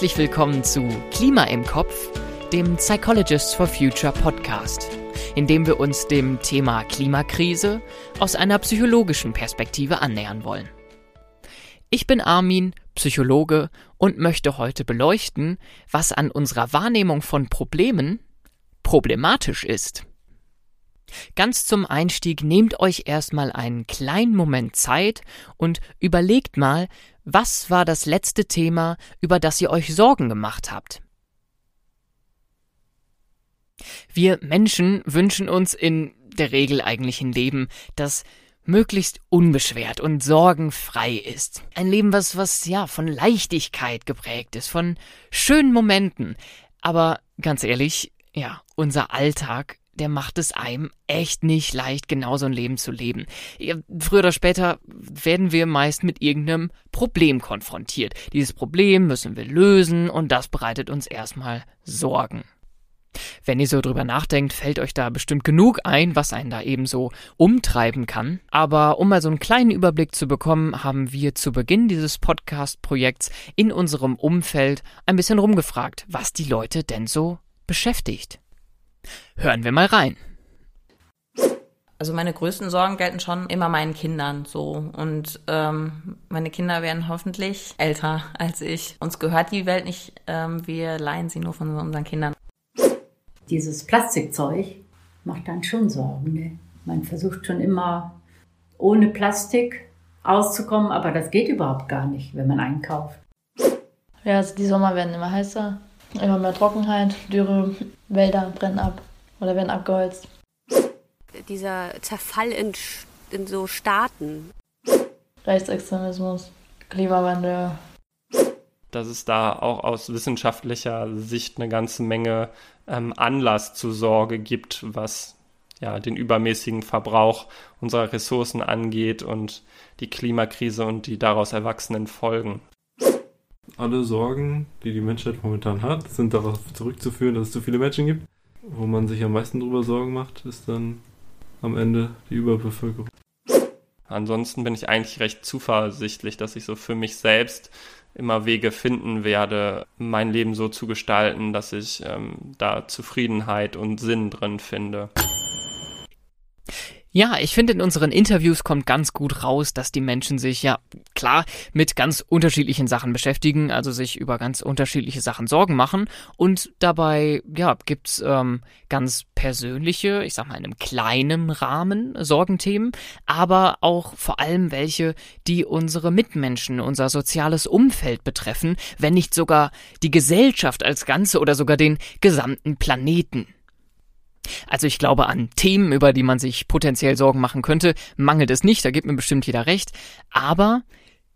Herzlich willkommen zu Klima im Kopf, dem Psychologists for Future Podcast, in dem wir uns dem Thema Klimakrise aus einer psychologischen Perspektive annähern wollen. Ich bin Armin, Psychologe und möchte heute beleuchten, was an unserer Wahrnehmung von Problemen problematisch ist. Ganz zum Einstieg nehmt euch erstmal einen kleinen Moment Zeit und überlegt mal, was war das letzte Thema, über das ihr euch Sorgen gemacht habt? Wir Menschen wünschen uns in der Regel eigentlich ein Leben, das möglichst unbeschwert und sorgenfrei ist. Ein Leben, was, was, ja, von Leichtigkeit geprägt ist, von schönen Momenten. Aber ganz ehrlich, ja, unser Alltag der macht es einem echt nicht leicht, genau so ein Leben zu leben. Früher oder später werden wir meist mit irgendeinem Problem konfrontiert. Dieses Problem müssen wir lösen und das bereitet uns erstmal Sorgen. Wenn ihr so drüber nachdenkt, fällt euch da bestimmt genug ein, was einen da eben so umtreiben kann. Aber um mal so einen kleinen Überblick zu bekommen, haben wir zu Beginn dieses Podcast-Projekts in unserem Umfeld ein bisschen rumgefragt, was die Leute denn so beschäftigt. Hören wir mal rein. Also meine größten Sorgen gelten schon immer meinen Kindern so. Und ähm, meine Kinder werden hoffentlich älter als ich. Uns gehört die Welt nicht, ähm, wir leihen sie nur von unseren Kindern. Dieses Plastikzeug macht dann schon Sorgen. Ne? Man versucht schon immer ohne Plastik auszukommen, aber das geht überhaupt gar nicht, wenn man einkauft. Ja, also die Sommer werden immer heißer, immer mehr Trockenheit, Dürre, Wälder brennen ab oder werden abgeholzt. Dieser Zerfall in, in so Staaten. Rechtsextremismus, Klimawandel. Dass es da auch aus wissenschaftlicher Sicht eine ganze Menge ähm, Anlass zur Sorge gibt, was ja, den übermäßigen Verbrauch unserer Ressourcen angeht und die Klimakrise und die daraus erwachsenen Folgen. Alle Sorgen, die die Menschheit momentan hat, sind darauf zurückzuführen, dass es zu viele Menschen gibt wo man sich am meisten drüber Sorgen macht, ist dann am Ende die Überbevölkerung. Ansonsten bin ich eigentlich recht zuversichtlich, dass ich so für mich selbst immer Wege finden werde, mein Leben so zu gestalten, dass ich ähm, da Zufriedenheit und Sinn drin finde. Ja, ich finde, in unseren Interviews kommt ganz gut raus, dass die Menschen sich ja klar mit ganz unterschiedlichen Sachen beschäftigen, also sich über ganz unterschiedliche Sachen Sorgen machen. Und dabei, ja, gibt's ähm, ganz persönliche, ich sag mal in einem kleinen Rahmen Sorgenthemen, aber auch vor allem welche, die unsere Mitmenschen, unser soziales Umfeld betreffen, wenn nicht sogar die Gesellschaft als Ganze oder sogar den gesamten Planeten. Also ich glaube, an Themen, über die man sich potenziell Sorgen machen könnte, mangelt es nicht, da gibt mir bestimmt jeder recht. Aber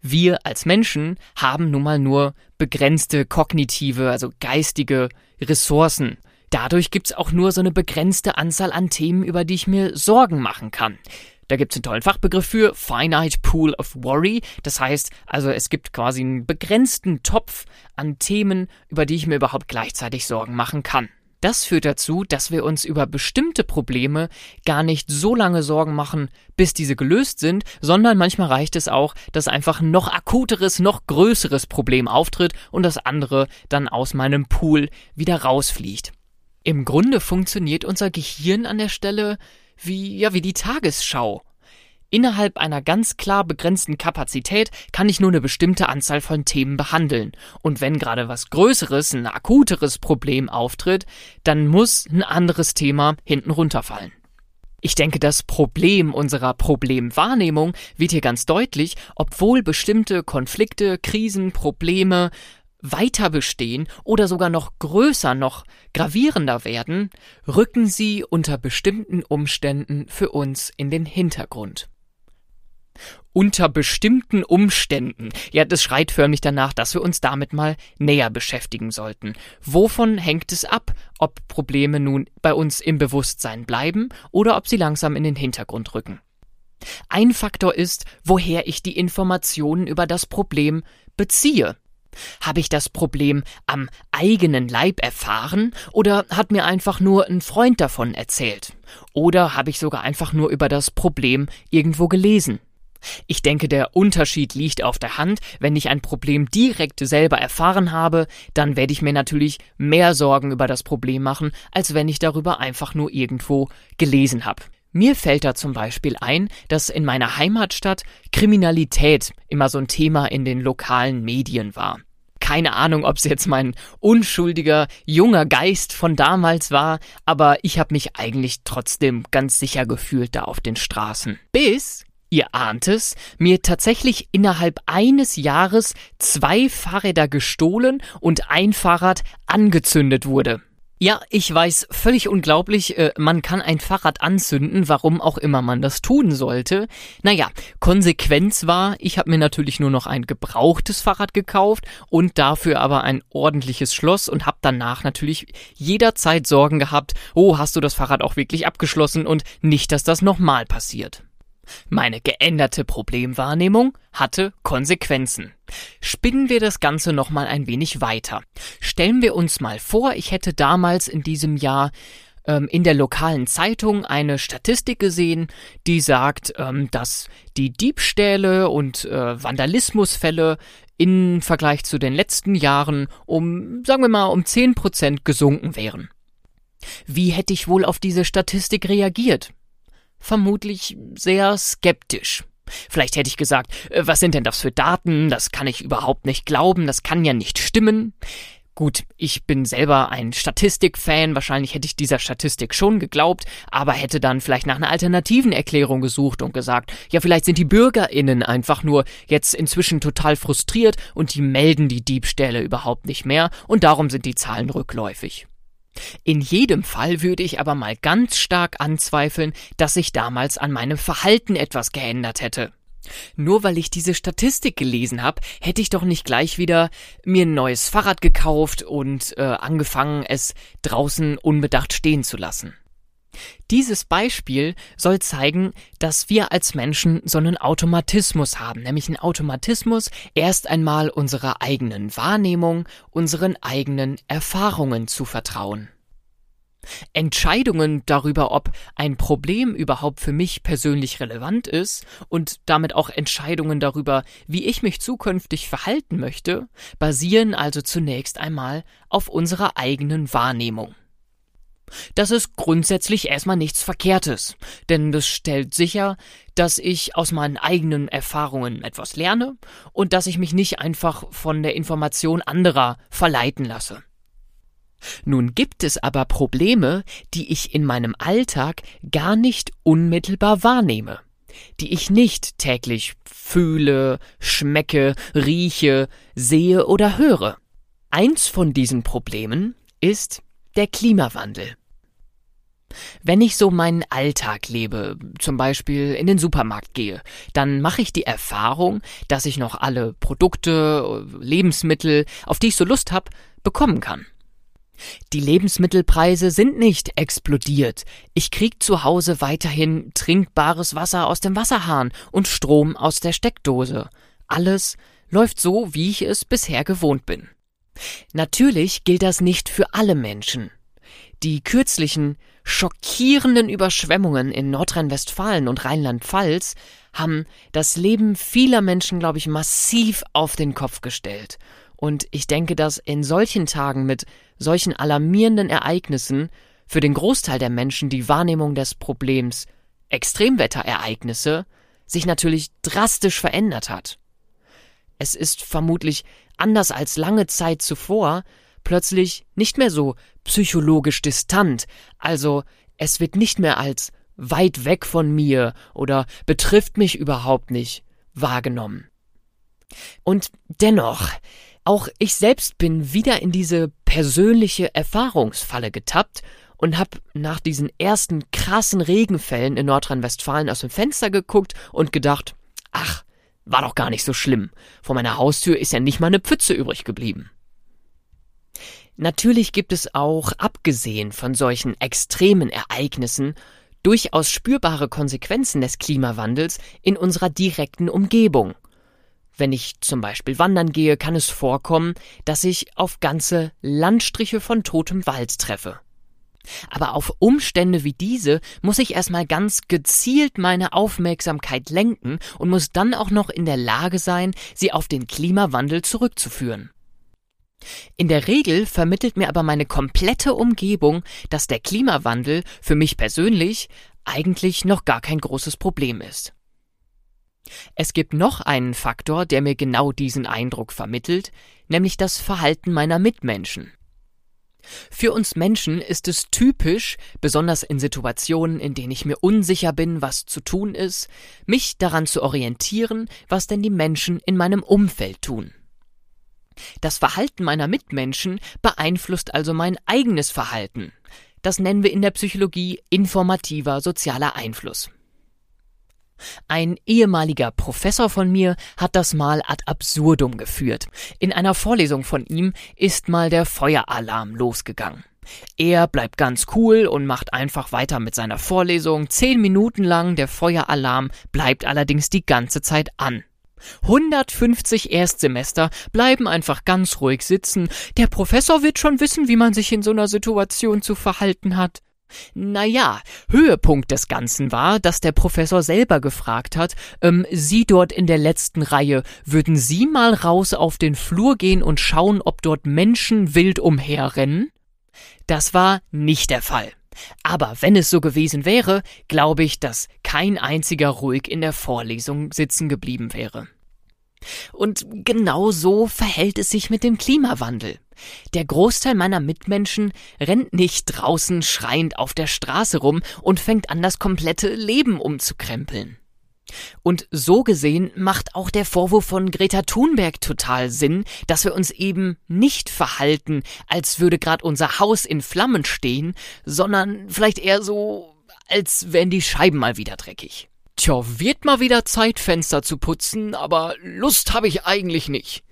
wir als Menschen haben nun mal nur begrenzte kognitive, also geistige Ressourcen. Dadurch gibt's auch nur so eine begrenzte Anzahl an Themen, über die ich mir Sorgen machen kann. Da gibt's einen tollen Fachbegriff für Finite Pool of Worry. Das heißt, also es gibt quasi einen begrenzten Topf an Themen, über die ich mir überhaupt gleichzeitig Sorgen machen kann. Das führt dazu, dass wir uns über bestimmte Probleme gar nicht so lange Sorgen machen, bis diese gelöst sind, sondern manchmal reicht es auch, dass einfach ein noch akuteres, noch größeres Problem auftritt und das andere dann aus meinem Pool wieder rausfliegt. Im Grunde funktioniert unser Gehirn an der Stelle wie, ja, wie die Tagesschau. Innerhalb einer ganz klar begrenzten Kapazität kann ich nur eine bestimmte Anzahl von Themen behandeln. Und wenn gerade was Größeres, ein akuteres Problem auftritt, dann muss ein anderes Thema hinten runterfallen. Ich denke, das Problem unserer Problemwahrnehmung wird hier ganz deutlich, obwohl bestimmte Konflikte, Krisen, Probleme weiter bestehen oder sogar noch größer, noch gravierender werden, rücken sie unter bestimmten Umständen für uns in den Hintergrund unter bestimmten Umständen. Ja, das schreit förmlich danach, dass wir uns damit mal näher beschäftigen sollten. Wovon hängt es ab, ob Probleme nun bei uns im Bewusstsein bleiben oder ob sie langsam in den Hintergrund rücken? Ein Faktor ist, woher ich die Informationen über das Problem beziehe. Habe ich das Problem am eigenen Leib erfahren oder hat mir einfach nur ein Freund davon erzählt? Oder habe ich sogar einfach nur über das Problem irgendwo gelesen? Ich denke, der Unterschied liegt auf der Hand. Wenn ich ein Problem direkt selber erfahren habe, dann werde ich mir natürlich mehr Sorgen über das Problem machen, als wenn ich darüber einfach nur irgendwo gelesen habe. Mir fällt da zum Beispiel ein, dass in meiner Heimatstadt Kriminalität immer so ein Thema in den lokalen Medien war. Keine Ahnung, ob es jetzt mein unschuldiger, junger Geist von damals war, aber ich habe mich eigentlich trotzdem ganz sicher gefühlt da auf den Straßen. Bis Ihr ahnt es, mir tatsächlich innerhalb eines Jahres zwei Fahrräder gestohlen und ein Fahrrad angezündet wurde. Ja, ich weiß, völlig unglaublich, äh, man kann ein Fahrrad anzünden, warum auch immer man das tun sollte. Naja, Konsequenz war, ich habe mir natürlich nur noch ein gebrauchtes Fahrrad gekauft und dafür aber ein ordentliches Schloss und habe danach natürlich jederzeit Sorgen gehabt, oh, hast du das Fahrrad auch wirklich abgeschlossen und nicht, dass das nochmal passiert. Meine geänderte Problemwahrnehmung hatte Konsequenzen. Spinnen wir das Ganze nochmal ein wenig weiter. Stellen wir uns mal vor, ich hätte damals in diesem Jahr ähm, in der lokalen Zeitung eine Statistik gesehen, die sagt, ähm, dass die Diebstähle und äh, Vandalismusfälle im Vergleich zu den letzten Jahren um, sagen wir mal, um 10% gesunken wären. Wie hätte ich wohl auf diese Statistik reagiert? Vermutlich sehr skeptisch. Vielleicht hätte ich gesagt, äh, was sind denn das für Daten? Das kann ich überhaupt nicht glauben, das kann ja nicht stimmen. Gut, ich bin selber ein Statistikfan, wahrscheinlich hätte ich dieser Statistik schon geglaubt, aber hätte dann vielleicht nach einer alternativen Erklärung gesucht und gesagt, ja, vielleicht sind die Bürgerinnen einfach nur jetzt inzwischen total frustriert und die melden die Diebstähle überhaupt nicht mehr und darum sind die Zahlen rückläufig. In jedem Fall würde ich aber mal ganz stark anzweifeln, dass sich damals an meinem Verhalten etwas geändert hätte. Nur weil ich diese Statistik gelesen habe, hätte ich doch nicht gleich wieder mir ein neues Fahrrad gekauft und äh, angefangen, es draußen unbedacht stehen zu lassen. Dieses Beispiel soll zeigen, dass wir als Menschen so einen Automatismus haben, nämlich einen Automatismus, erst einmal unserer eigenen Wahrnehmung, unseren eigenen Erfahrungen zu vertrauen. Entscheidungen darüber, ob ein Problem überhaupt für mich persönlich relevant ist und damit auch Entscheidungen darüber, wie ich mich zukünftig verhalten möchte, basieren also zunächst einmal auf unserer eigenen Wahrnehmung. Das ist grundsätzlich erstmal nichts Verkehrtes, denn das stellt sicher, dass ich aus meinen eigenen Erfahrungen etwas lerne und dass ich mich nicht einfach von der Information anderer verleiten lasse. Nun gibt es aber Probleme, die ich in meinem Alltag gar nicht unmittelbar wahrnehme, die ich nicht täglich fühle, schmecke, rieche, sehe oder höre. Eins von diesen Problemen ist der Klimawandel. Wenn ich so meinen Alltag lebe, zum Beispiel in den Supermarkt gehe, dann mache ich die Erfahrung, dass ich noch alle Produkte, Lebensmittel, auf die ich so Lust habe, bekommen kann. Die Lebensmittelpreise sind nicht explodiert. Ich krieg zu Hause weiterhin trinkbares Wasser aus dem Wasserhahn und Strom aus der Steckdose. Alles läuft so, wie ich es bisher gewohnt bin. Natürlich gilt das nicht für alle Menschen. Die kürzlichen, schockierenden Überschwemmungen in Nordrhein-Westfalen und Rheinland-Pfalz haben das Leben vieler Menschen, glaube ich, massiv auf den Kopf gestellt. Und ich denke, dass in solchen Tagen mit solchen alarmierenden Ereignissen für den Großteil der Menschen die Wahrnehmung des Problems Extremwetterereignisse sich natürlich drastisch verändert hat. Es ist vermutlich anders als lange Zeit zuvor plötzlich nicht mehr so psychologisch distant, also es wird nicht mehr als weit weg von mir oder betrifft mich überhaupt nicht wahrgenommen. Und dennoch, auch ich selbst bin wieder in diese persönliche Erfahrungsfalle getappt und hab nach diesen ersten krassen Regenfällen in Nordrhein-Westfalen aus dem Fenster geguckt und gedacht, ach, war doch gar nicht so schlimm. Vor meiner Haustür ist ja nicht mal eine Pfütze übrig geblieben. Natürlich gibt es auch, abgesehen von solchen extremen Ereignissen, durchaus spürbare Konsequenzen des Klimawandels in unserer direkten Umgebung. Wenn ich zum Beispiel wandern gehe, kann es vorkommen, dass ich auf ganze Landstriche von totem Wald treffe. Aber auf Umstände wie diese muss ich erstmal ganz gezielt meine Aufmerksamkeit lenken und muss dann auch noch in der Lage sein, sie auf den Klimawandel zurückzuführen. In der Regel vermittelt mir aber meine komplette Umgebung, dass der Klimawandel für mich persönlich eigentlich noch gar kein großes Problem ist. Es gibt noch einen Faktor, der mir genau diesen Eindruck vermittelt, nämlich das Verhalten meiner Mitmenschen. Für uns Menschen ist es typisch, besonders in Situationen, in denen ich mir unsicher bin, was zu tun ist, mich daran zu orientieren, was denn die Menschen in meinem Umfeld tun. Das Verhalten meiner Mitmenschen beeinflusst also mein eigenes Verhalten. Das nennen wir in der Psychologie informativer sozialer Einfluss. Ein ehemaliger Professor von mir hat das mal ad absurdum geführt. In einer Vorlesung von ihm ist mal der Feueralarm losgegangen. Er bleibt ganz cool und macht einfach weiter mit seiner Vorlesung. Zehn Minuten lang der Feueralarm bleibt allerdings die ganze Zeit an. 150 Erstsemester bleiben einfach ganz ruhig sitzen. Der Professor wird schon wissen, wie man sich in so einer Situation zu verhalten hat. Naja, Höhepunkt des Ganzen war, dass der Professor selber gefragt hat, ähm, Sie dort in der letzten Reihe, würden Sie mal raus auf den Flur gehen und schauen, ob dort Menschen wild umherrennen? Das war nicht der Fall. Aber wenn es so gewesen wäre, glaube ich, dass kein einziger ruhig in der Vorlesung sitzen geblieben wäre. Und genau so verhält es sich mit dem Klimawandel. Der Großteil meiner Mitmenschen rennt nicht draußen schreiend auf der Straße rum und fängt an, das komplette Leben umzukrempeln. Und so gesehen macht auch der Vorwurf von Greta Thunberg total Sinn, dass wir uns eben nicht verhalten, als würde gerade unser Haus in Flammen stehen, sondern vielleicht eher so, als wären die Scheiben mal wieder dreckig. Tja, wird mal wieder Zeit, Fenster zu putzen, aber Lust habe ich eigentlich nicht.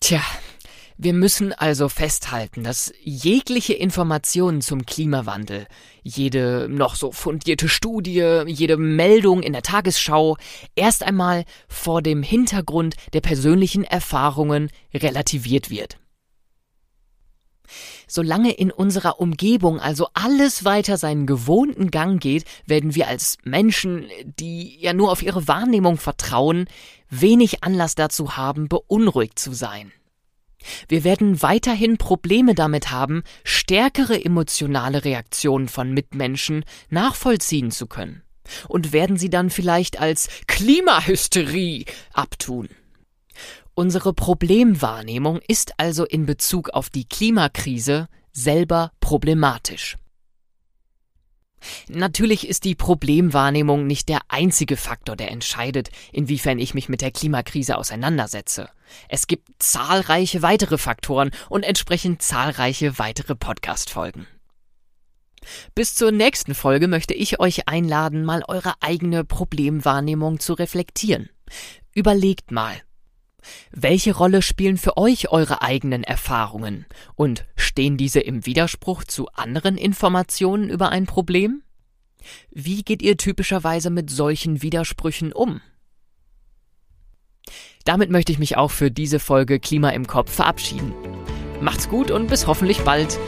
Tja, wir müssen also festhalten, dass jegliche Informationen zum Klimawandel, jede noch so fundierte Studie, jede Meldung in der Tagesschau erst einmal vor dem Hintergrund der persönlichen Erfahrungen relativiert wird. Solange in unserer Umgebung also alles weiter seinen gewohnten Gang geht, werden wir als Menschen, die ja nur auf ihre Wahrnehmung vertrauen, wenig Anlass dazu haben, beunruhigt zu sein. Wir werden weiterhin Probleme damit haben, stärkere emotionale Reaktionen von Mitmenschen nachvollziehen zu können und werden sie dann vielleicht als Klimahysterie abtun. Unsere Problemwahrnehmung ist also in Bezug auf die Klimakrise selber problematisch. Natürlich ist die Problemwahrnehmung nicht der einzige Faktor, der entscheidet, inwiefern ich mich mit der Klimakrise auseinandersetze. Es gibt zahlreiche weitere Faktoren und entsprechend zahlreiche weitere Podcast-Folgen. Bis zur nächsten Folge möchte ich euch einladen, mal eure eigene Problemwahrnehmung zu reflektieren. Überlegt mal, welche Rolle spielen für euch eure eigenen Erfahrungen? Und stehen diese im Widerspruch zu anderen Informationen über ein Problem? Wie geht ihr typischerweise mit solchen Widersprüchen um? Damit möchte ich mich auch für diese Folge Klima im Kopf verabschieden. Macht's gut und bis hoffentlich bald.